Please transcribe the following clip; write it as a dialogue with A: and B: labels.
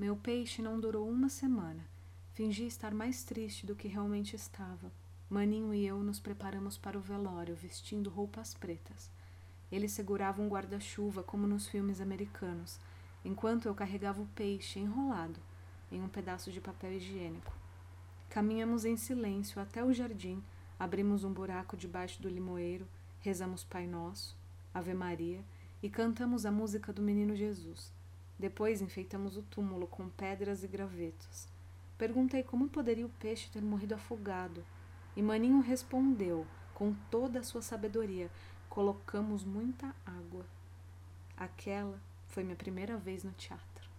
A: Meu peixe não durou uma semana. Fingi estar mais triste do que realmente estava. Maninho e eu nos preparamos para o velório, vestindo roupas pretas. Ele segurava um guarda-chuva, como nos filmes americanos, enquanto eu carregava o peixe enrolado em um pedaço de papel higiênico. Caminhamos em silêncio até o jardim, abrimos um buraco debaixo do limoeiro, rezamos Pai Nosso, Ave Maria e cantamos a música do Menino Jesus. Depois enfeitamos o túmulo com pedras e gravetos. Perguntei como poderia o peixe ter morrido afogado e Maninho respondeu, com toda a sua sabedoria: colocamos muita água. Aquela foi minha primeira vez no teatro.